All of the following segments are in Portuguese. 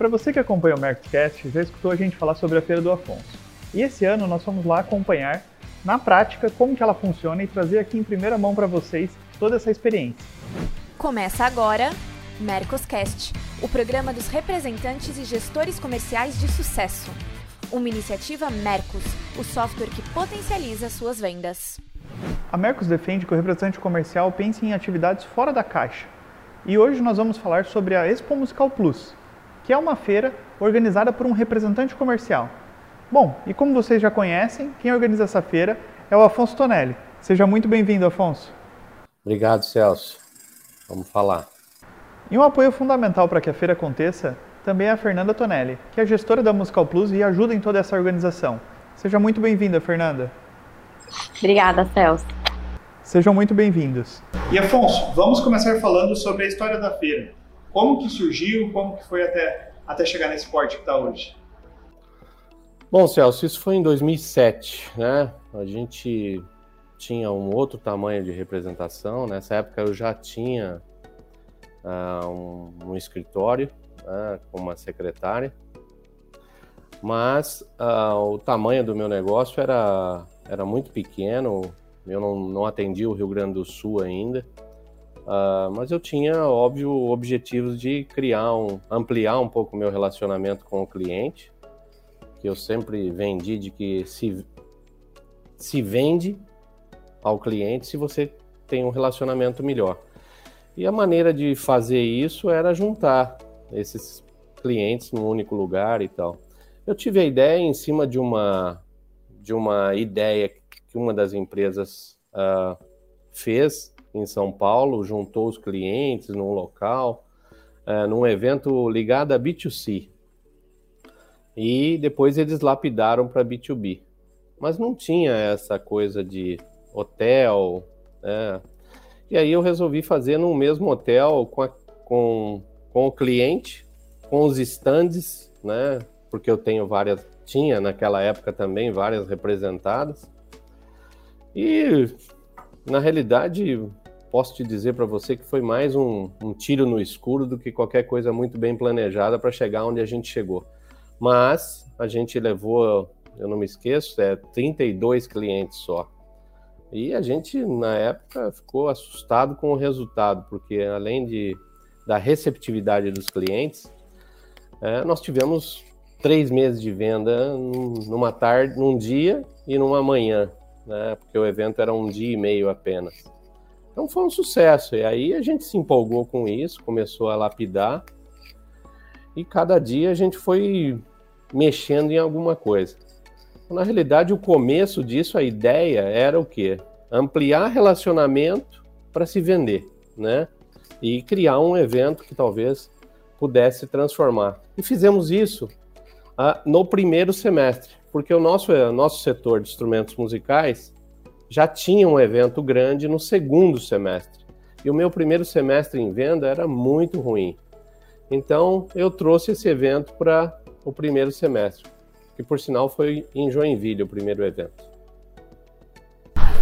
Para você que acompanha o Mercoscast, já escutou a gente falar sobre a Feira do Afonso. E esse ano nós fomos lá acompanhar na prática como que ela funciona e trazer aqui em primeira mão para vocês toda essa experiência. Começa agora Mercoscast, o programa dos representantes e gestores comerciais de sucesso. Uma iniciativa Mercos, o software que potencializa suas vendas. A Mercos defende que o representante comercial pense em atividades fora da caixa. E hoje nós vamos falar sobre a Expo Musical Plus, que é uma feira organizada por um representante comercial. Bom, e como vocês já conhecem, quem organiza essa feira é o Afonso Tonelli. Seja muito bem-vindo, Afonso. Obrigado, Celso. Vamos falar. E um apoio fundamental para que a feira aconteça também é a Fernanda Tonelli, que é gestora da Musical Plus e ajuda em toda essa organização. Seja muito bem-vinda, Fernanda. Obrigada, Celso. Sejam muito bem-vindos. E Afonso, vamos começar falando sobre a história da feira. Como que surgiu, como que foi até, até chegar nesse porte que está hoje? Bom, Celso, isso foi em 2007, né? A gente tinha um outro tamanho de representação. Nessa época eu já tinha uh, um, um, escritório né, com uma secretária, mas uh, o tamanho do meu negócio era, era muito pequeno. Eu não, não atendia o Rio Grande do Sul ainda. Uh, mas eu tinha, óbvio, objetivos de criar um, ampliar um pouco o meu relacionamento com o cliente, que eu sempre vendi de que se, se vende ao cliente se você tem um relacionamento melhor. E a maneira de fazer isso era juntar esses clientes num único lugar e tal. Eu tive a ideia em cima de uma de uma ideia que uma das empresas uh, fez em São Paulo, juntou os clientes num local, uh, num evento ligado a B2C. E depois eles lapidaram para B2B. Mas não tinha essa coisa de hotel, né? E aí eu resolvi fazer no mesmo hotel com, a, com, com o cliente, com os stands, né? Porque eu tenho várias, tinha naquela época também várias representadas. E na realidade, posso te dizer para você que foi mais um, um, tiro no escuro do que qualquer coisa muito bem planejada para chegar onde a gente chegou. Mas a gente levou, eu não me esqueço, é 32 clientes só. E a gente, na época, ficou assustado com o resultado, porque além de, da receptividade dos clientes, é, nós tivemos três meses de venda numa tarde, num dia e numa manhã, né? Porque o evento era um dia e meio apenas. Então foi um sucesso. E aí a gente se empolgou com isso, começou a lapidar. E cada dia a gente foi mexendo em alguma coisa. Na realidade, o começo disso, a ideia era o quê? Ampliar relacionamento para se vender, né? E criar um evento que talvez pudesse transformar. E fizemos isso ah, no primeiro semestre, porque o nosso, o nosso setor de instrumentos musicais já tinha um evento grande no segundo semestre. E o meu primeiro semestre em venda era muito ruim. Então, eu trouxe esse evento para o primeiro semestre que por sinal foi em Joinville o primeiro evento.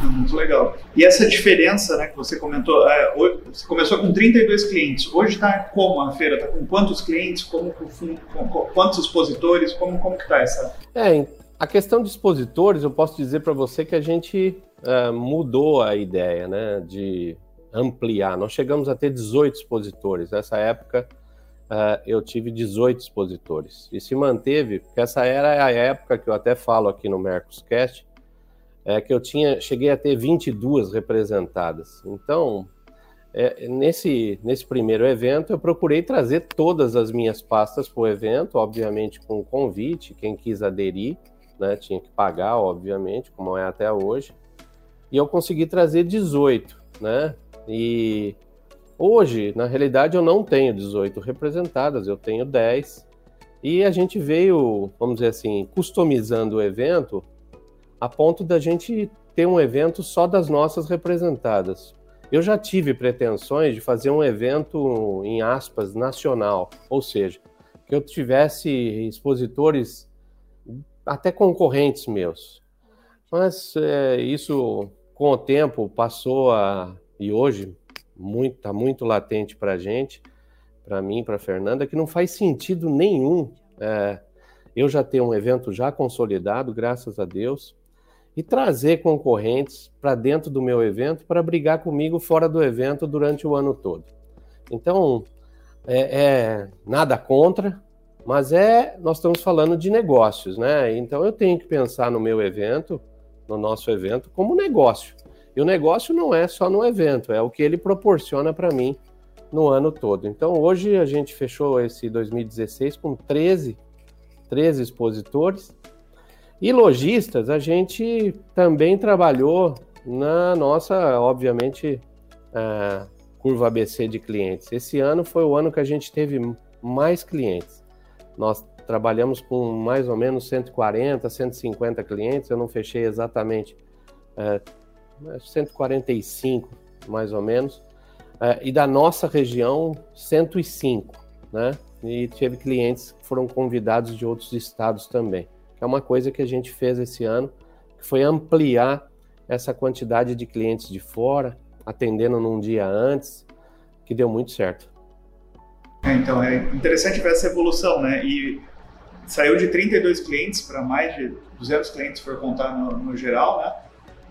Muito legal. E essa diferença né, que você comentou, é, você começou com 32 clientes, hoje está como a feira? Está com quantos clientes, como, com, com, quantos expositores, como, como que está essa? É, a questão de expositores, eu posso dizer para você que a gente é, mudou a ideia né, de ampliar. Nós chegamos a ter 18 expositores. Nessa época, uh, eu tive 18 expositores. E se manteve, porque essa era a época que eu até falo aqui no Mercoscast, é que eu tinha, cheguei a ter 22 representadas. Então, é, nesse, nesse primeiro evento, eu procurei trazer todas as minhas pastas para o evento, obviamente com convite, quem quis aderir, né, tinha que pagar, obviamente, como é até hoje. E eu consegui trazer 18, né? E Hoje, na realidade, eu não tenho 18 representadas, eu tenho 10. E a gente veio, vamos dizer assim, customizando o evento a ponto da gente ter um evento só das nossas representadas. Eu já tive pretensões de fazer um evento, em aspas, nacional, ou seja, que eu tivesse expositores até concorrentes meus. Mas é, isso, com o tempo, passou a. E hoje, muito, tá muito latente para a gente, para mim, para Fernanda, que não faz sentido nenhum. É, eu já tenho um evento já consolidado, graças a Deus, e trazer concorrentes para dentro do meu evento para brigar comigo fora do evento durante o ano todo. Então, é, é, nada contra, mas é nós estamos falando de negócios, né? Então eu tenho que pensar no meu evento, no nosso evento, como negócio. E o negócio não é só no evento, é o que ele proporciona para mim no ano todo. Então hoje a gente fechou esse 2016 com 13, 13 expositores e lojistas, a gente também trabalhou na nossa, obviamente, uh, curva ABC de clientes. Esse ano foi o ano que a gente teve mais clientes. Nós trabalhamos com mais ou menos 140, 150 clientes, eu não fechei exatamente, uh, 145 mais ou menos, uh, e da nossa região, 105, né? E teve clientes que foram convidados de outros estados também é uma coisa que a gente fez esse ano, que foi ampliar essa quantidade de clientes de fora, atendendo num dia antes, que deu muito certo. É, então, é interessante ver essa evolução, né? E saiu de 32 clientes para mais de 200 clientes, se for contar no, no, geral, né?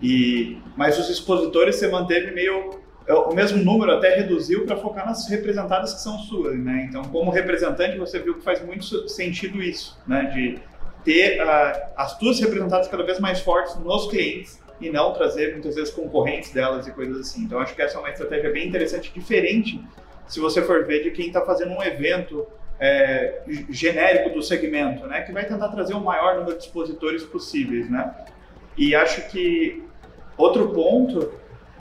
E, mas os expositores você manteve meio é, o mesmo número, até reduziu para focar nas representadas que são suas, né? Então, como representante, você viu que faz muito sentido isso, né? De ter uh, as tuas representadas cada vez mais fortes nos clientes e não trazer muitas vezes concorrentes delas e coisas assim. Então acho que essa é uma estratégia bem interessante, diferente se você for ver de quem está fazendo um evento é, genérico do segmento, né, que vai tentar trazer o maior número de expositores possíveis, né. E acho que outro ponto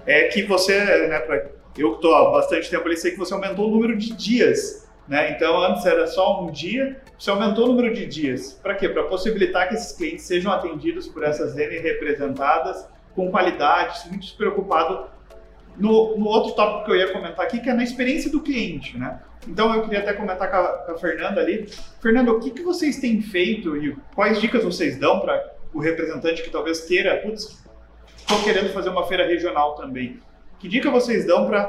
é que você, né, pra, eu estou há bastante tempo ali, sei que você aumentou o número de dias, né. Então antes era só um dia, você aumentou o número de dias. Para quê? Para possibilitar que esses clientes sejam atendidos por essas N representadas com qualidade, muito preocupado no, no, outro tópico que eu ia comentar aqui, que é na experiência do cliente, né? Então eu queria até comentar com a, com a Fernanda ali. Fernanda, o que, que vocês têm feito e quais dicas vocês dão para o representante que talvez queira, putz, estou querendo fazer uma feira regional também. Que dica vocês dão para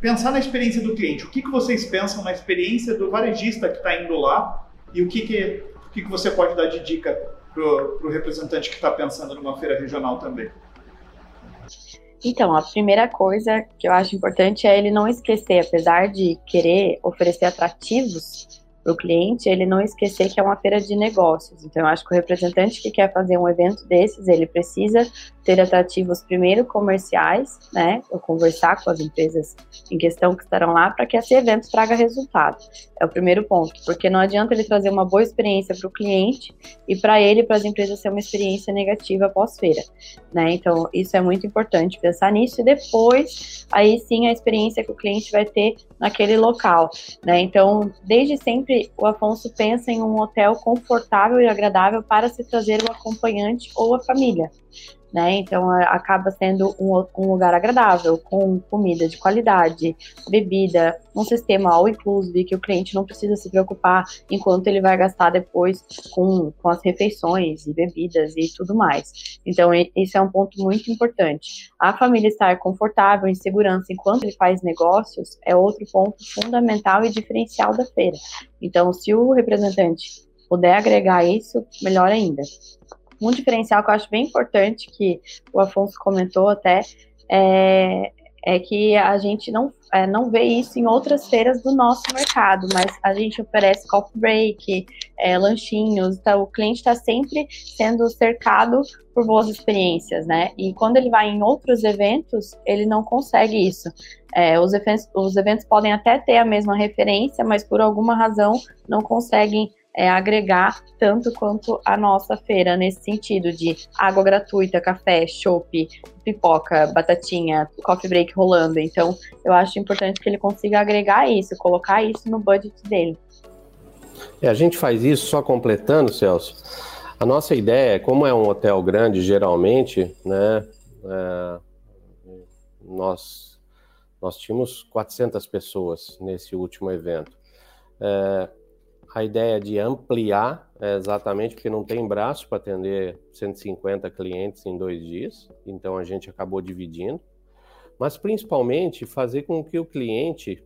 pensar na experiência do cliente? O que, que vocês pensam na experiência do varejista que está indo lá e o que, que, o que, que você pode dar de dica para o representante que está pensando numa feira regional também? Então, a primeira coisa que eu acho importante é ele não esquecer, apesar de querer oferecer atrativos, para o cliente ele não esquecer que é uma feira de negócios. Então, eu acho que o representante que quer fazer um evento desses, ele precisa ter atrativos primeiro comerciais, né? Ou conversar com as empresas em questão que estarão lá para que esse evento traga resultado. É o primeiro ponto, porque não adianta ele trazer uma boa experiência para o cliente e para ele, para as empresas, ser uma experiência negativa pós-feira, né? Então, isso é muito importante pensar nisso e depois, aí sim, a experiência que o cliente vai ter naquele local, né? Então, desde sempre, o Afonso pensa em um hotel confortável e agradável para se trazer o acompanhante ou a família né? Então acaba sendo um, um, lugar agradável, com comida de qualidade, bebida, um sistema all inclusive que o cliente não precisa se preocupar enquanto ele vai gastar depois com, com as refeições e bebidas e tudo mais. Então esse é um ponto muito importante. A família estar confortável, em segurança enquanto ele faz negócios é outro ponto fundamental e diferencial da feira. Então se o representante puder agregar isso, melhor ainda um diferencial que eu acho bem importante, que o Afonso comentou até, é, é que a gente não, é, não vê isso em outras feiras do nosso mercado, mas a gente oferece coffee break, é, lanchinhos, então o cliente está sempre sendo cercado por boas experiências, né? E quando ele vai em outros eventos, ele não consegue isso. É, os, eventos, os eventos podem até ter a mesma referência, mas por alguma razão não conseguem é, agregar tanto quanto a nossa feira nesse sentido de água gratuita, café, chopp, pipoca, batatinha, coffee break rolando. Então, eu acho importante que ele consiga agregar isso, colocar isso no budget dele. É, a gente faz isso só completando, Celso. A nossa ideia é, como é um hotel grande, geralmente, né, é, nós, nós tínhamos 400 pessoas nesse último evento. É, a ideia de ampliar é exatamente porque não tem braço para atender 150 clientes em dois dias, então a gente acabou dividindo, mas principalmente fazer com que o cliente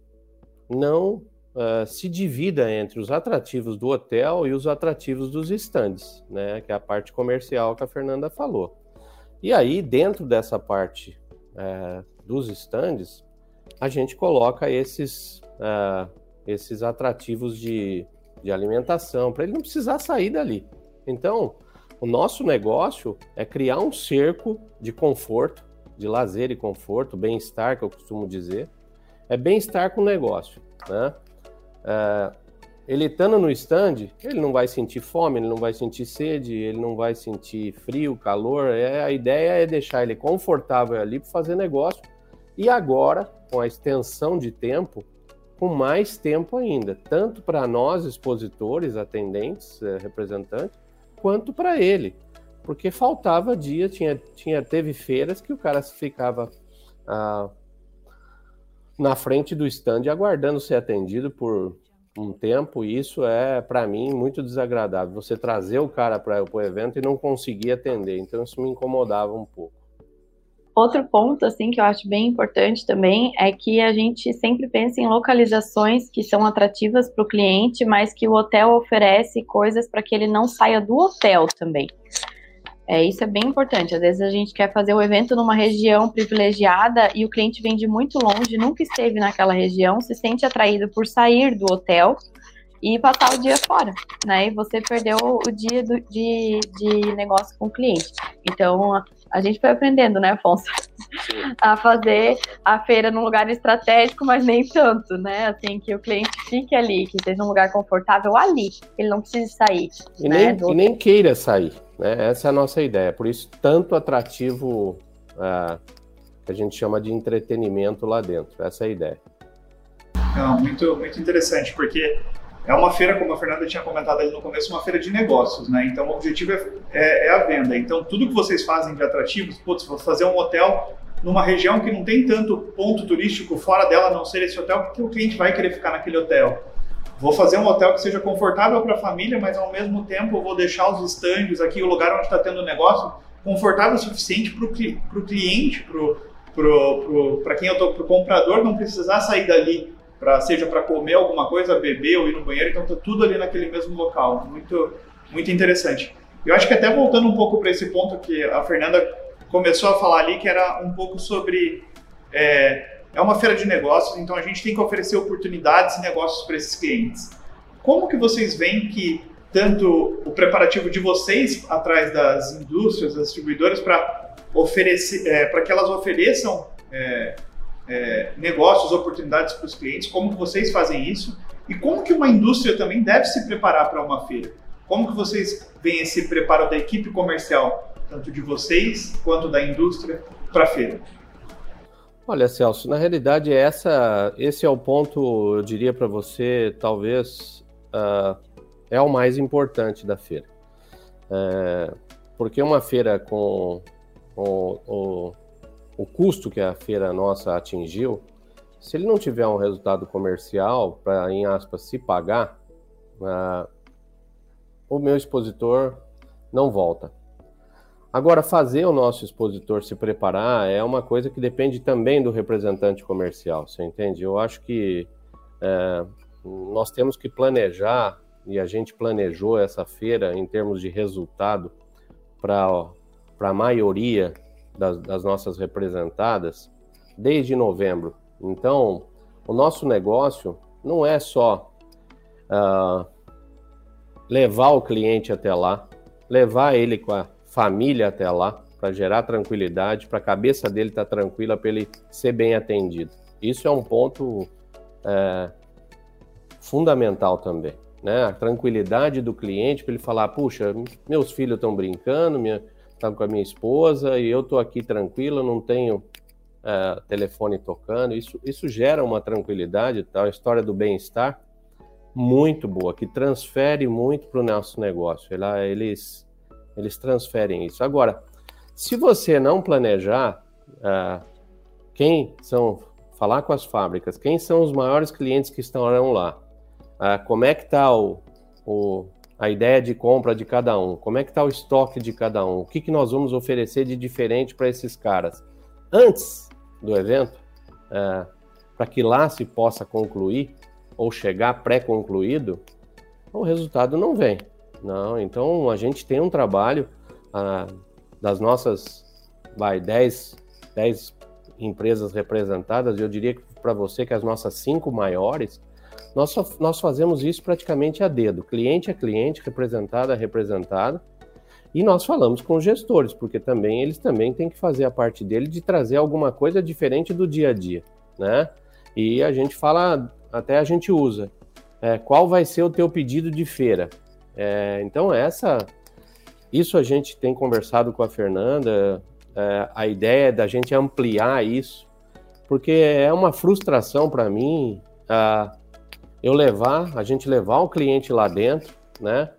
não uh, se divida entre os atrativos do hotel e os atrativos dos estandes, né? Que é a parte comercial que a Fernanda falou. E aí, dentro dessa parte uh, dos estandes, a gente coloca esses, uh, esses atrativos de, de alimentação, para ele não precisar sair dali. Então, o nosso negócio é criar um cerco de conforto, de lazer e conforto, bem-estar, que eu costumo dizer. É bem-estar com o negócio. Né? É, ele estando no stand, ele não vai sentir fome, ele não vai sentir sede, ele não vai sentir frio, calor. É, a ideia é deixar ele confortável ali para fazer negócio. E agora, com a extensão de tempo, com mais tempo ainda, tanto para nós, expositores, atendentes, é, representantes, quanto para ele. Porque faltava dia, tinha, tinha, teve feiras que o cara ficava ah, na frente do stand aguardando ser atendido por um tempo, e isso é, para mim, muito desagradável. Você trazer o cara para o evento e não conseguir atender. Então, isso me incomodava um pouco. Outro ponto, assim, que eu acho bem importante também é que a gente sempre pensa em localizações que são atrativas para o cliente, mas que o hotel oferece coisas para que ele não saia do hotel também. É, isso é bem importante. Às vezes a gente quer fazer o evento numa região privilegiada e o cliente vem de muito longe, nunca esteve naquela região, se sente atraído por sair do hotel e passar o dia fora, né? E você perdeu o dia do, de, de negócio com o cliente. Então, a gente foi aprendendo, né, Afonso? a fazer a feira num lugar estratégico, mas nem tanto, né? Assim, que o cliente fique ali, que seja um lugar confortável ali, ele não precise sair. E, né, nem, do... e nem queira sair, né? Essa é a nossa ideia. Por isso, tanto atrativo uh, que a gente chama de entretenimento lá dentro. Essa é a ideia. Não, muito, muito interessante, porque é uma feira, como a Fernanda tinha comentado ali no começo, uma feira de negócios, né? Então o objetivo é, é, é a venda. Então tudo que vocês fazem de atrativos, putz, vou fazer um hotel numa região que não tem tanto ponto turístico fora dela, não ser esse hotel, porque o cliente vai querer ficar naquele hotel. Vou fazer um hotel que seja confortável para a família, mas ao mesmo tempo vou deixar os estandes aqui, o lugar onde está tendo negócio, confortável o suficiente para o cliente, para quem eu estou, para o comprador não precisar sair dali seja para comer alguma coisa, beber ou ir no banheiro, então tá tudo ali naquele mesmo local. Muito, muito interessante. Eu acho que até voltando um pouco para esse ponto que a Fernanda começou a falar ali, que era um pouco sobre é, é uma feira de negócios, então a gente tem que oferecer oportunidades e negócios para esses clientes. Como que vocês veem que tanto o preparativo de vocês atrás das indústrias, das distribuidoras, para oferecer, é, para que elas ofereçam é, é, negócios, oportunidades para os clientes, como vocês fazem isso e como que uma indústria também deve se preparar para uma feira. Como que vocês veem esse preparo da equipe comercial, tanto de vocês quanto da indústria, para a feira? Olha, Celso, na realidade essa, esse é o ponto, eu diria para você, talvez uh, é o mais importante da feira. É, porque uma feira com, com, com o custo que a feira nossa atingiu, se ele não tiver um resultado comercial para, em aspas, se pagar, uh, o meu expositor não volta. Agora, fazer o nosso expositor se preparar é uma coisa que depende também do representante comercial, você entende? Eu acho que é, nós temos que planejar, e a gente planejou essa feira em termos de resultado para a maioria das, das nossas representadas desde novembro. Então, o nosso negócio não é só uh, levar o cliente até lá, levar ele com a família até lá, para gerar tranquilidade, para a cabeça dele estar tá tranquila, para ele ser bem atendido. Isso é um ponto é, fundamental também. Né? A tranquilidade do cliente para ele falar: puxa, meus filhos estão brincando, minha, estava com a minha esposa e eu estou aqui tranquilo, não tenho é, telefone tocando. Isso, isso gera uma tranquilidade, tá? a história do bem-estar muito boa, que transfere muito para o nosso negócio. Eles, eles transferem isso. Agora, se você não planejar, é, quem são, falar com as fábricas, quem são os maiores clientes que estarão lá, é, como é que está o, o a ideia de compra de cada um, como é que está o estoque de cada um, o que, que nós vamos oferecer de diferente para esses caras. Antes do evento, é, para que lá se possa concluir, ou chegar pré-concluído, o resultado não vem. Não, então a gente tem um trabalho ah, das nossas vai 10, 10 empresas representadas, eu diria para você que as nossas cinco maiores, nós, nós fazemos isso praticamente a dedo, cliente a cliente, representada a representada, e nós falamos com os gestores, porque também eles também têm que fazer a parte dele de trazer alguma coisa diferente do dia a dia, né? E a gente fala, até a gente usa, é, qual vai ser o teu pedido de feira? É, então essa, isso a gente tem conversado com a Fernanda, é, a ideia é da gente ampliar isso, porque é uma frustração para mim uh, eu levar, a gente levar o cliente lá dentro, né?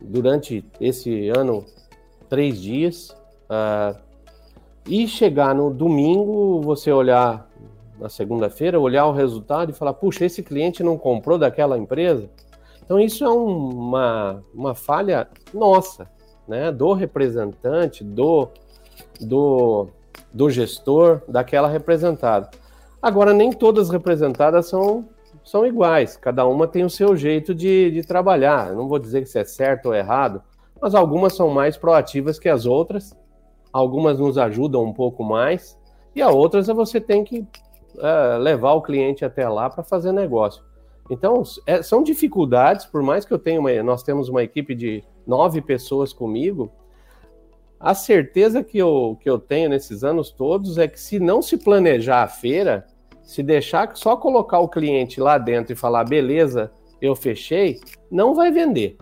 Durante esse ano, três dias, uh, e chegar no domingo, você olhar na segunda-feira, olhar o resultado e falar, puxa, esse cliente não comprou daquela empresa. Então isso é um, uma, uma falha nossa, né? Do representante, do, do, do gestor, daquela representada. Agora, nem todas representadas são são iguais, cada uma tem o seu jeito de, de trabalhar. Eu não vou dizer que isso é certo ou errado, mas algumas são mais proativas que as outras, algumas nos ajudam um pouco mais, e a outras você tem que é, levar o cliente até lá para fazer negócio. Então, é, são dificuldades, por mais que eu tenha uma, nós temos uma equipe de nove pessoas comigo, a certeza que eu, que eu tenho nesses anos todos é que se não se planejar a feira, se deixar só colocar o cliente lá dentro e falar, beleza, eu fechei, não vai vender.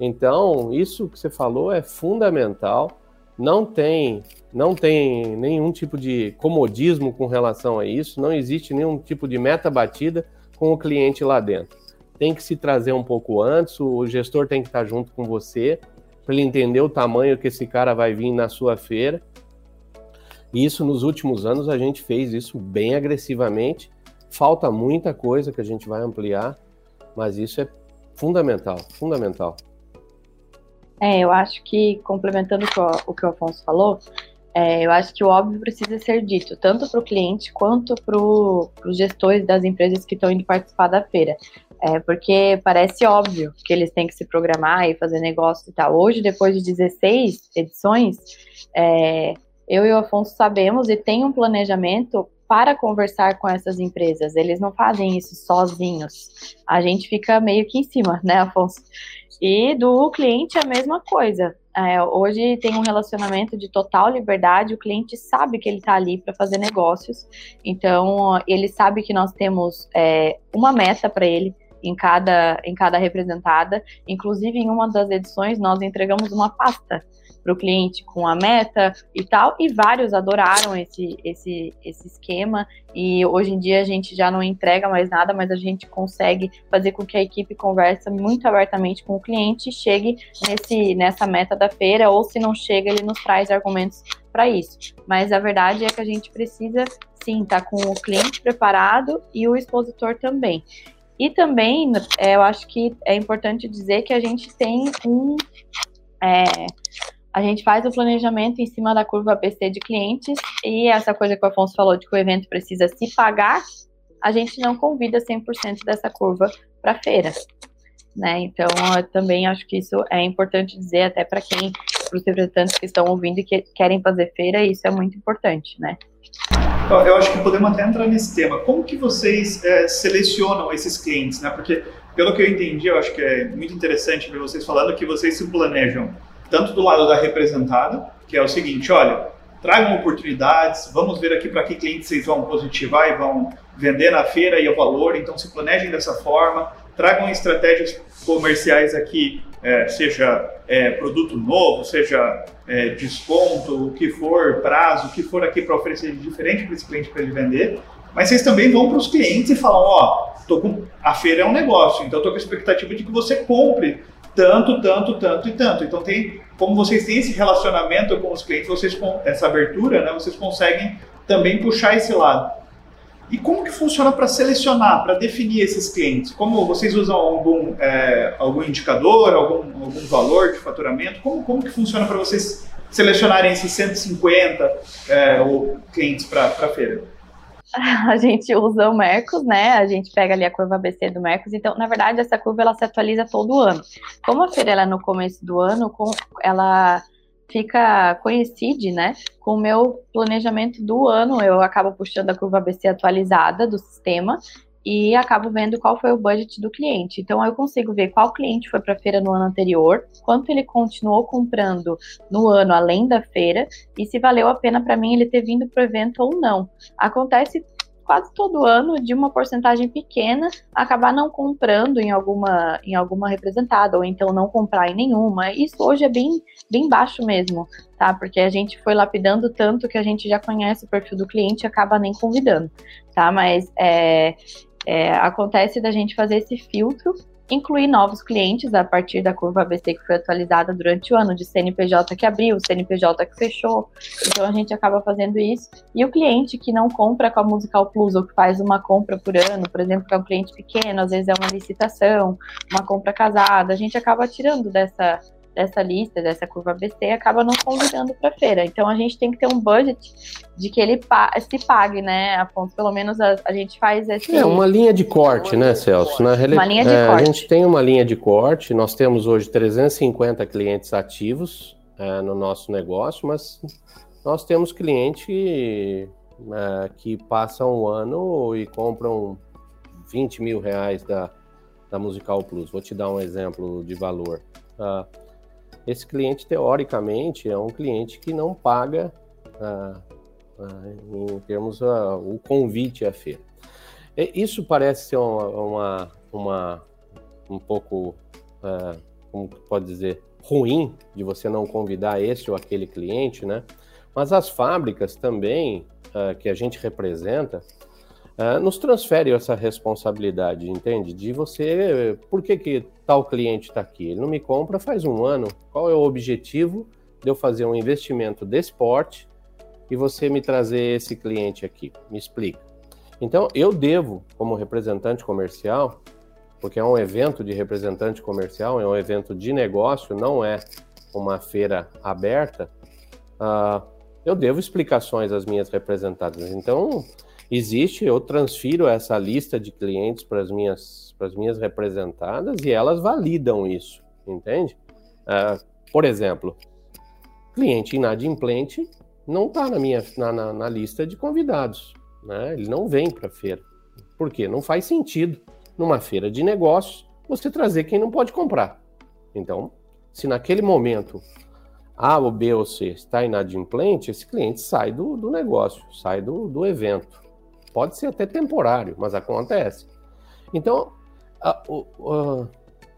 Então, isso que você falou é fundamental. Não tem, não tem nenhum tipo de comodismo com relação a isso, não existe nenhum tipo de meta batida com o cliente lá dentro. Tem que se trazer um pouco antes, o gestor tem que estar junto com você, para ele entender o tamanho que esse cara vai vir na sua feira e isso nos últimos anos a gente fez isso bem agressivamente. Falta muita coisa que a gente vai ampliar, mas isso é fundamental, fundamental. É, eu acho que, complementando o que o Afonso falou, é, eu acho que o óbvio precisa ser dito, tanto para o cliente quanto para os gestores das empresas que estão indo participar da feira. É, porque parece óbvio que eles têm que se programar e fazer negócio e tal. Hoje, depois de 16 edições, é, eu e o Afonso sabemos e tem um planejamento para conversar com essas empresas. Eles não fazem isso sozinhos. A gente fica meio que em cima, né, Afonso? E do cliente a mesma coisa. É, hoje tem um relacionamento de total liberdade, o cliente sabe que ele está ali para fazer negócios, então ele sabe que nós temos é, uma meta para ele em cada, em cada representada. Inclusive, em uma das edições, nós entregamos uma pasta para o cliente com a meta e tal, e vários adoraram esse, esse, esse esquema, e hoje em dia a gente já não entrega mais nada, mas a gente consegue fazer com que a equipe converse muito abertamente com o cliente e chegue nesse, nessa meta da feira, ou se não chega, ele nos traz argumentos para isso. Mas a verdade é que a gente precisa, sim, estar tá com o cliente preparado e o expositor também. E também, é, eu acho que é importante dizer que a gente tem um, é, a gente faz o planejamento em cima da curva ABC de clientes e essa coisa que o Afonso falou de que o evento precisa se pagar, a gente não convida 100% dessa curva para feira. Né? Então, eu também acho que isso é importante dizer até para quem, para os representantes que estão ouvindo e que querem fazer feira, isso é muito importante, né? Eu acho que podemos até entrar nesse tema. Como que vocês é, selecionam esses clientes, né? Porque, pelo que eu entendi, eu acho que é muito interessante ver vocês falando que vocês se planejam tanto do lado da representada, que é o seguinte, olha, tragam oportunidades, vamos ver aqui para que clientes vocês vão positivar e vão vender na feira e o valor, então se planejem dessa forma, tragam estratégias comerciais aqui, é, seja é, produto novo, seja é, desconto, o que for, prazo, o que for aqui para oferecer diferente para esse cliente para ele vender, mas vocês também vão para os clientes e falam, ó, oh, com... a feira é um negócio, então estou com a expectativa de que você compre tanto, tanto, tanto e tanto. Então tem, como vocês têm esse relacionamento com os clientes, vocês essa abertura, né, vocês conseguem também puxar esse lado. E como que funciona para selecionar, para definir esses clientes? Como vocês usam algum, é, algum indicador, algum, algum valor de faturamento? Como, como que funciona para vocês selecionarem esses 150 é, clientes para a feira? a gente usa o Mercos, né? A gente pega ali a curva ABC do Mercos. Então, na verdade, essa curva ela se atualiza todo ano. Como a feira ela é no começo do ano, ela fica coincide, né, com o meu planejamento do ano. Eu acabo puxando a curva ABC atualizada do sistema e acabo vendo qual foi o budget do cliente. Então eu consigo ver qual cliente foi para a feira no ano anterior, quanto ele continuou comprando no ano além da feira e se valeu a pena para mim ele ter vindo para o evento ou não. Acontece quase todo ano de uma porcentagem pequena acabar não comprando em alguma em alguma representada ou então não comprar em nenhuma. Isso hoje é bem bem baixo mesmo, tá? Porque a gente foi lapidando tanto que a gente já conhece o perfil do cliente e acaba nem convidando, tá? Mas é, é, acontece da gente fazer esse filtro incluir novos clientes a partir da curva ABC que foi atualizada durante o ano, de CNPJ que abriu, CNPJ que fechou. Então a gente acaba fazendo isso. E o cliente que não compra com a Musical Plus ou que faz uma compra por ano, por exemplo, que é um cliente pequeno, às vezes é uma licitação, uma compra casada, a gente acaba tirando dessa dessa lista, dessa curva ABC, acaba não convidando para feira. Então a gente tem que ter um budget de que ele pa se pague, né? A ponto, pelo menos a, a, gente faz esse. É uma linha de corte, né, Celso? Na Uma linha de é, corte. A gente tem uma linha de corte. Nós temos hoje 350 clientes ativos é, no nosso negócio, mas nós temos cliente é, que passam um ano e compram 20 mil reais da, da Musical Plus. Vou te dar um exemplo de valor. Uh, esse cliente, teoricamente, é um cliente que não paga ah, ah, em termos ah, o convite à feira. Isso parece ser uma, uma, uma um pouco, ah, como pode dizer, ruim de você não convidar esse ou aquele cliente, né? Mas as fábricas também ah, que a gente representa, uh, nos transfere essa responsabilidade, entende? De você, por que, que tal cliente está aqui? Ele não me compra faz um ano. Qual é o objetivo de eu fazer um investimento desse porte e você me trazer esse cliente aqui? Me explica. Então, eu devo, como representante comercial, porque é um evento de representante comercial, é um evento de negócio, não é uma feira aberta, uh, eu devo explicações às minhas representadas. Então, existe, eu transfiro essa lista de clientes para as minhas, as minhas representadas e elas validam isso, entende? Uh, por exemplo, cliente inadimplente não está na minha na, na, na, lista de convidados, né? Ele não vem para a feira. Por quê? Não faz sentido numa feira de negócios você trazer quem não pode comprar. Então, se naquele momento A ou B ou C está inadimplente, esse cliente sai do, do negócio, sai do, do evento. Pode ser até temporário, mas acontece. Então, a, a,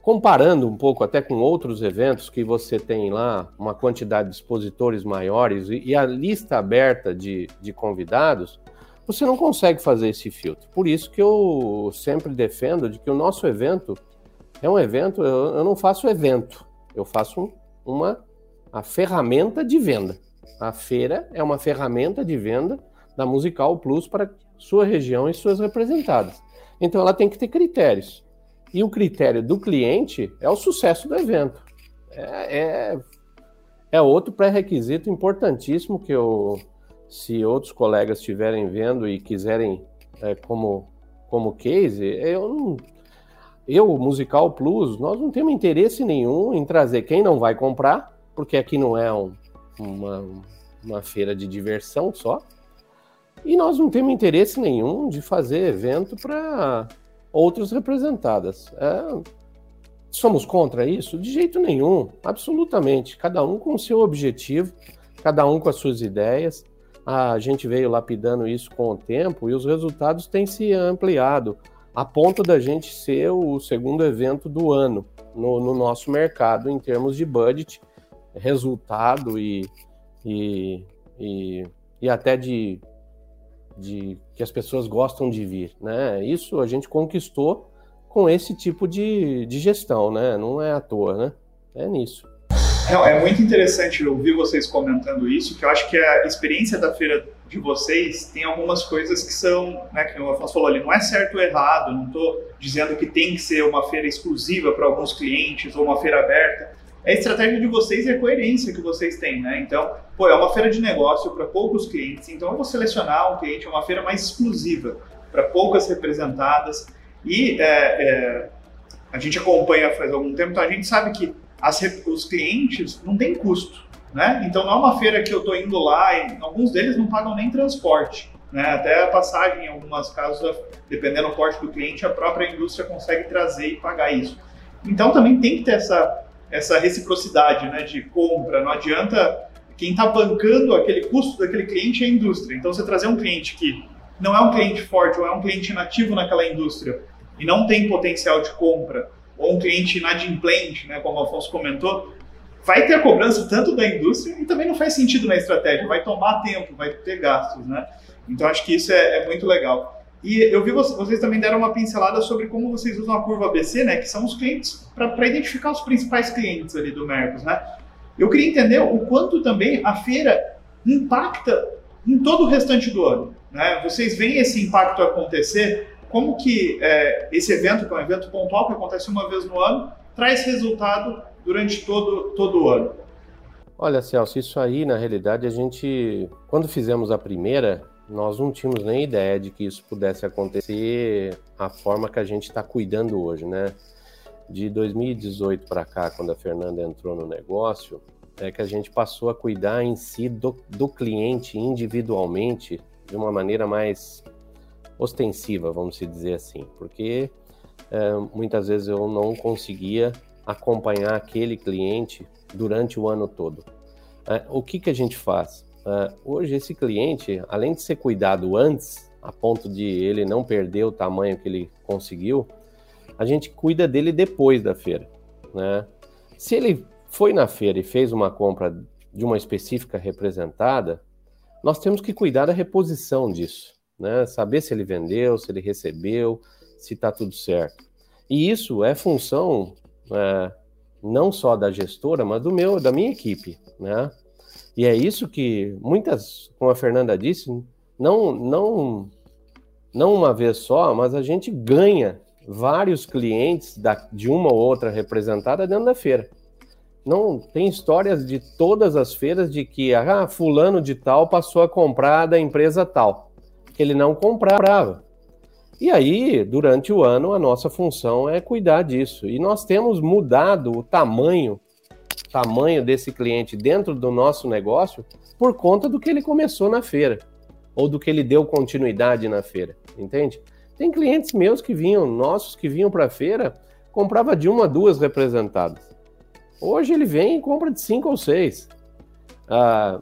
comparando um pouco até com outros eventos que você tem lá uma quantidade de expositores maiores e, e a lista aberta de, de convidados, você não consegue fazer esse filtro. Por isso que eu sempre defendo de que o nosso evento é um evento, eu, eu não faço evento, eu faço uma a ferramenta de venda. A feira é uma ferramenta de venda da Musical Plus para sua região e suas representadas. Então ela tem que ter critérios. E o critério do cliente é o sucesso do evento. É, é, é outro pré-requisito importantíssimo que eu, se outros colegas estiverem vendo e quiserem é, como, como case, eu não, eu, Musical Plus, nós não temos interesse nenhum em trazer quem não vai comprar, porque aqui não é um, uma, uma feira de diversão só. E nós não temos interesse nenhum de fazer evento para outras representadas. É, somos contra isso? De jeito nenhum, absolutamente. Cada um com o seu objetivo, cada um com as suas ideias. A gente veio lapidando isso com o tempo e os resultados têm se ampliado, a ponto da gente ser o segundo evento do ano no, no nosso mercado em termos de budget, resultado e, e, e, e até de de que as pessoas gostam de vir, né? Isso a gente conquistou com esse tipo de, de gestão, né? Não é à toa, né? É nisso. Não, é muito interessante ouvir vocês comentando isso, que eu acho que a experiência da feira de vocês tem algumas coisas que são, né, que o Afonso falou ali, não é certo ou errado, não estou dizendo que tem que ser uma feira exclusiva para alguns clientes ou uma feira aberta, é a estratégia de vocês e a coerência que vocês têm, né? Então, pô, é uma feira de negócio para poucos clientes, então eu vou selecionar um cliente, é uma feira mais exclusiva, para poucas representadas, e é, é, a gente acompanha faz algum tempo, então a gente sabe que as, os clientes não têm custo, né? Então não é uma feira que eu estou indo lá e alguns deles não pagam nem transporte. Né? Até a passagem, em alguns casos, dependendo do porte do cliente, a própria indústria consegue trazer e pagar isso. Então também tem que ter essa, essa reciprocidade né, de compra. Não adianta quem está bancando aquele custo daquele cliente é a indústria. Então você trazer um cliente que não é um cliente forte ou é um cliente nativo naquela indústria e não tem potencial de compra, ou um cliente inadimplente, né, como o Afonso comentou, vai ter a cobrança tanto da indústria e também não faz sentido na estratégia, vai tomar tempo, vai ter gastos, né? Então acho que isso é, é muito legal. E eu vi vocês, vocês, também deram uma pincelada sobre como vocês usam a curva ABC, né, que são os clientes, para identificar os principais clientes ali do Mercos, né? Eu queria entender o quanto também a feira impacta em todo o restante do ano. Né? Vocês veem esse impacto acontecer? Como que é, esse evento, que é um evento pontual que acontece uma vez no ano, traz resultado durante todo, todo o ano? Olha, Celso, isso aí, na realidade, a gente, quando fizemos a primeira, nós não tínhamos nem ideia de que isso pudesse acontecer a forma que a gente está cuidando hoje, né? De 2018 para cá, quando a Fernanda entrou no negócio, é que a gente passou a cuidar em si do, do cliente individualmente de uma maneira mais ostensiva, vamos dizer assim, porque é, muitas vezes eu não conseguia acompanhar aquele cliente durante o ano todo. É, o que, que a gente faz? Uh, hoje, esse cliente, além de ser cuidado antes, a ponto de ele não perder o tamanho que ele conseguiu, a gente cuida dele depois da feira. Né? Se ele foi na feira e fez uma compra de uma específica representada, nós temos que cuidar da reposição disso, né? saber se ele vendeu, se ele recebeu, se está tudo certo. E isso é função é, não só da gestora, mas do meu, da minha equipe, né? E é isso que muitas, como a Fernanda disse, não, não, não uma vez só, mas a gente ganha vários clientes da, de uma ou outra representada dentro da feira. Não tem histórias de todas as feiras de que ah, fulano de tal passou a comprar da empresa tal, que ele não comprava. E aí, durante o ano, a nossa função é cuidar disso. E nós temos mudado o tamanho tamanho desse cliente dentro do nosso negócio por conta do que ele começou na feira ou do que ele deu continuidade na feira, entende? Tem clientes meus que vinham, nossos que vinham para a feira, comprava de uma a duas representadas. Hoje ele vem e compra de cinco ou seis. Ah,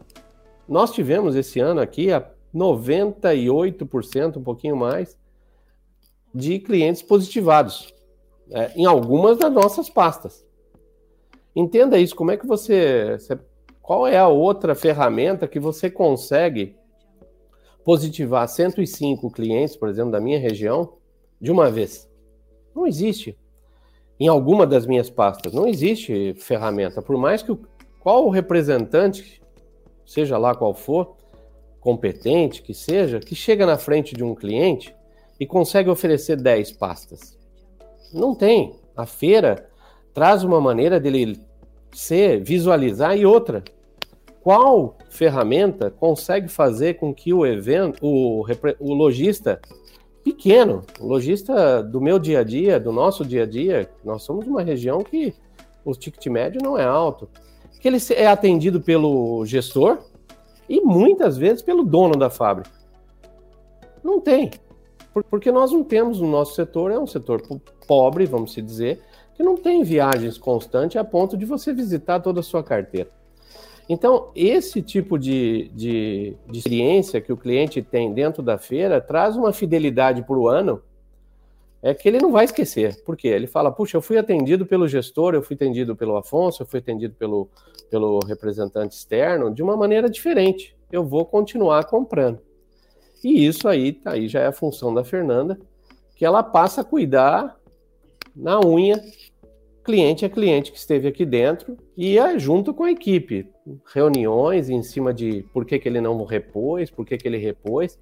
nós tivemos esse ano aqui a 98%, um pouquinho mais, de clientes positivados é, em algumas das nossas pastas. Entenda isso, como é que você, Qual é a outra ferramenta que você consegue positivar 105 clientes, por exemplo, da minha região, de uma vez? Não existe. Em alguma das minhas pastas, não existe ferramenta. Por mais que o, qual o representante, seja lá qual for, competente que seja, que chega na frente de um cliente e consegue oferecer 10 pastas. Não tem. A feira traz uma maneira dele ser, visualizar e outra. Qual ferramenta consegue fazer com que o evento, o, o lojista pequeno, o lojista do meu dia a dia, do nosso dia a dia, nós somos uma região que o ticket médio não é alto, que ele é atendido pelo gestor e muitas vezes pelo dono da fábrica. Não tem, porque nós não temos no nosso setor, é um setor pobre, vamos se dizer, que não tem viagens constantes a ponto de você visitar toda a sua carteira. Então, esse tipo de, de, de experiência que o cliente tem dentro da feira traz uma fidelidade para o ano é que ele não vai esquecer. Por quê? Ele fala, puxa, eu fui atendido pelo gestor, eu fui atendido pelo Afonso, eu fui atendido pelo, pelo representante externo de uma maneira diferente. Eu vou continuar comprando. E isso aí, aí já é a função da Fernanda, que ela passa a cuidar na unha cliente é cliente que esteve aqui dentro e é junto com a equipe. Reuniões em cima de por que, que ele não repôs, por que, que ele repôs.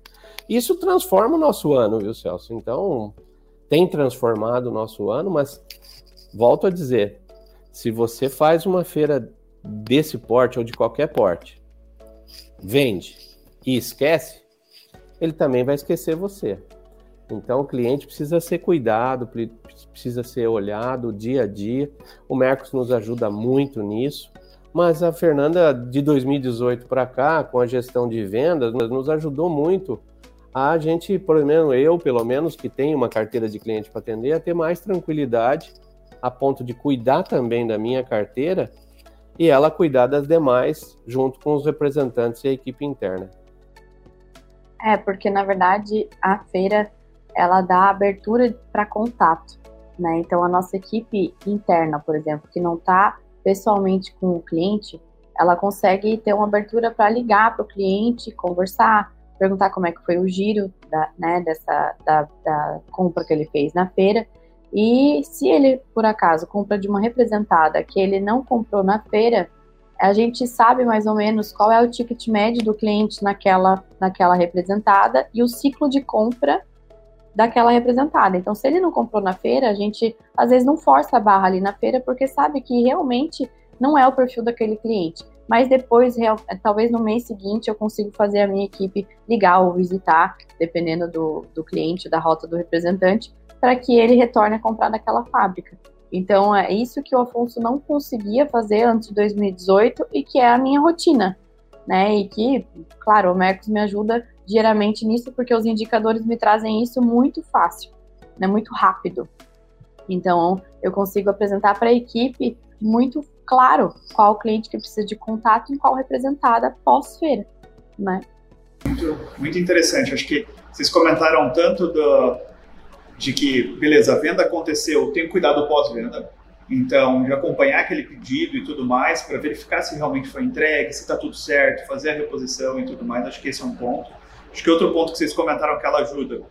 Isso transforma o nosso ano, viu, Celso? Então, tem transformado o nosso ano, mas volto a dizer, se você faz uma feira desse porte ou de qualquer porte, vende e esquece, ele também vai esquecer você. Então o cliente precisa ser cuidado, precisa ser olhado dia a dia. O Mercos nos ajuda muito nisso. Mas a Fernanda, de 2018 para cá, com a gestão de vendas, nos ajudou muito a gente, pelo menos eu, pelo menos, que tenho uma carteira de cliente para atender, a ter mais tranquilidade a ponto de cuidar também da minha carteira e ela cuidar das demais junto com os representantes e a equipe interna. É, porque na verdade a feira ela dá abertura para contato, né? Então a nossa equipe interna, por exemplo, que não está pessoalmente com o cliente, ela consegue ter uma abertura para ligar para o cliente, conversar, perguntar como é que foi o giro da, né, dessa da, da compra que ele fez na feira. E se ele, por acaso, compra de uma representada que ele não comprou na feira, a gente sabe mais ou menos qual é o ticket médio do cliente naquela, naquela representada e o ciclo de compra daquela representada. Então, se ele não comprou na feira, a gente às vezes não força a barra ali na feira porque sabe que realmente não é o perfil daquele cliente. Mas depois, talvez no mês seguinte, eu consigo fazer a minha equipe ligar ou visitar, dependendo do, do cliente, da rota do representante, para que ele retorne a comprar daquela fábrica. Então, é isso que o Afonso não conseguia fazer antes de 2018 e que é a minha rotina, né? E que, claro, o Mercos me ajuda diariamente nisso porque os indicadores me trazem isso muito fácil, né? Muito rápido. Então, eu consigo apresentar para a equipe muito claro qual cliente que precisa de contato e qual representada pós-feira, né? Muito, muito interessante. Acho que vocês comentaram tanto do, de que, beleza, a venda aconteceu, tem cuidado pós-venda. Então, de acompanhar aquele pedido e tudo mais, para verificar se realmente foi entregue, se está tudo certo, fazer a reposição e tudo mais. Acho que esse é um ponto. Acho que outro ponto que vocês comentaram que ela ajuda,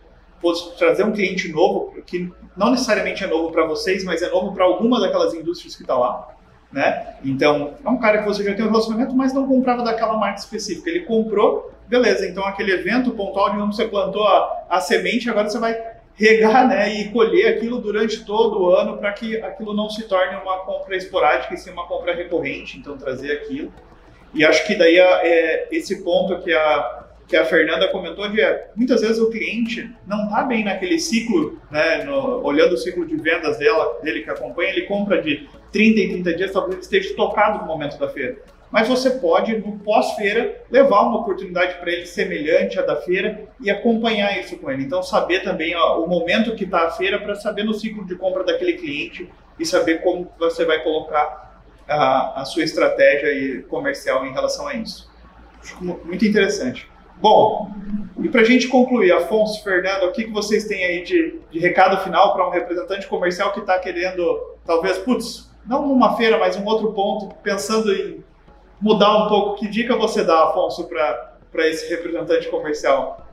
trazer um cliente novo, que não necessariamente é novo para vocês, mas é novo para alguma daquelas indústrias que está lá. Né? Então, é um cara que você já tem um relacionamento, mas não comprava daquela marca específica. Ele comprou, beleza, então aquele evento pontual, digamos, você plantou a, a semente, agora você vai regar né, e colher aquilo durante todo o ano para que aquilo não se torne uma compra esporádica e sim uma compra recorrente, então trazer aquilo. E acho que daí é, esse ponto que a, que a Fernanda comentou de é, muitas vezes o cliente não está bem naquele ciclo, né, no, olhando o ciclo de vendas dela, dele que acompanha, ele compra de 30 em 30 dias, talvez ele esteja tocado no momento da feira mas você pode, no pós-feira, levar uma oportunidade para ele semelhante à da feira e acompanhar isso com ele. Então, saber também ó, o momento que está a feira para saber no ciclo de compra daquele cliente e saber como você vai colocar a, a sua estratégia comercial em relação a isso. Acho muito interessante. Bom, e para a gente concluir, Afonso, Fernando, o que, que vocês têm aí de, de recado final para um representante comercial que está querendo, talvez, putz, não uma feira, mas um outro ponto, pensando em mudar um pouco, que dica você dá, Afonso, para esse representante comercial?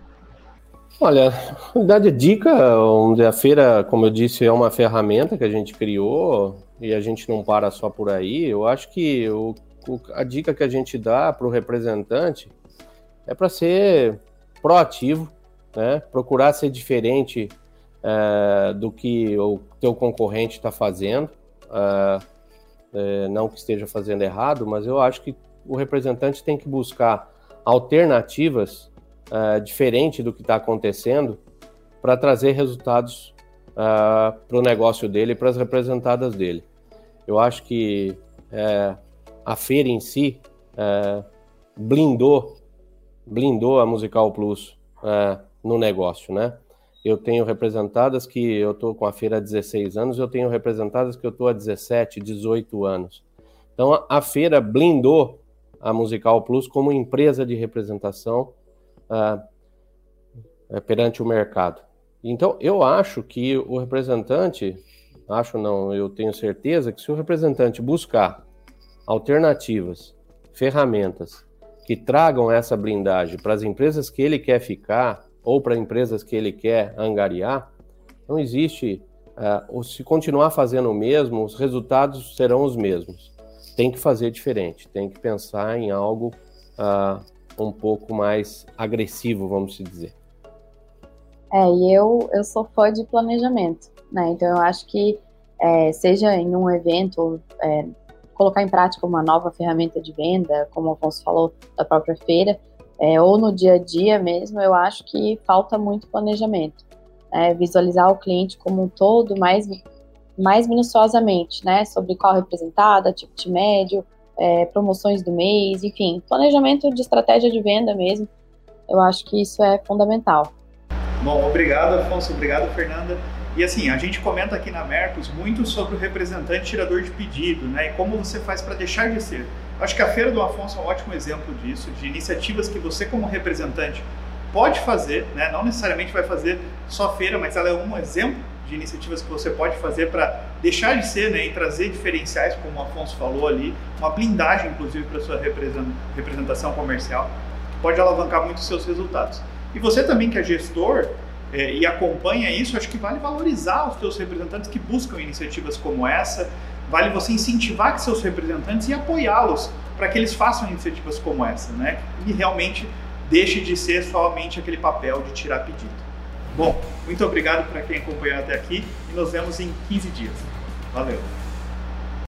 Olha, na verdade, a dica, onde a feira, como eu disse, é uma ferramenta que a gente criou e a gente não para só por aí. Eu acho que o, o, a dica que a gente dá para o representante é para ser proativo, né? procurar ser diferente é, do que o teu concorrente está fazendo. É, é, não que esteja fazendo errado, mas eu acho que o representante tem que buscar alternativas é, diferentes do que está acontecendo para trazer resultados é, para o negócio dele e para as representadas dele. Eu acho que a feira em si blindou, blindou a Musical Plus é, no negócio, né? eu tenho representadas que eu estou com a feira há 16 anos, eu tenho representadas que eu estou há 17, 18 anos. Então a, feira blindou a Musical Plus como empresa de representação uh, perante o mercado. Então eu acho que o representante, acho não, eu tenho certeza que se o representante buscar alternativas, ferramentas que tragam essa blindagem para as empresas que ele quer ficar, ou para empresas que ele quer angariar, não existe. Uh, se continuar fazendo o mesmo, os resultados serão os mesmos. Tem que fazer diferente, tem que pensar em algo uh, um pouco mais agressivo, vamos dizer. É, e eu, eu sou fã de planejamento, né? Então eu acho que é, seja em um evento, é, colocar em prática uma nova ferramenta de venda, como o Afonso falou, da própria feira, é, ou no dia a dia mesmo, eu acho que falta muito planejamento. Né? Visualizar o cliente como um todo mais, mais minuciosamente, né? Sobre qual representada, tipo de médio, é, promoções do mês, enfim, planejamento de estratégia de venda mesmo. Eu acho que isso é fundamental. Bom, obrigado, Afonso. Obrigado, Fernanda. E assim, a gente comenta aqui na Mercos muito sobre o representante tirador de pedido, né? E como você faz para deixar de ser. Acho que a Feira do Afonso é um ótimo exemplo disso, de iniciativas que você, como representante, pode fazer, né? Não necessariamente vai fazer só feira, mas ela é um exemplo de iniciativas que você pode fazer para deixar de ser né, e trazer diferenciais, como o Afonso falou ali, uma blindagem, inclusive, para sua representação comercial, pode alavancar muito os seus resultados. E você também, que é gestor, é, e acompanha isso, acho que vale valorizar os seus representantes que buscam iniciativas como essa, vale você incentivar seus representantes e apoiá-los para que eles façam iniciativas como essa, né? E realmente deixe de ser somente aquele papel de tirar pedido. Bom, muito obrigado para quem acompanhou até aqui e nos vemos em 15 dias. Valeu!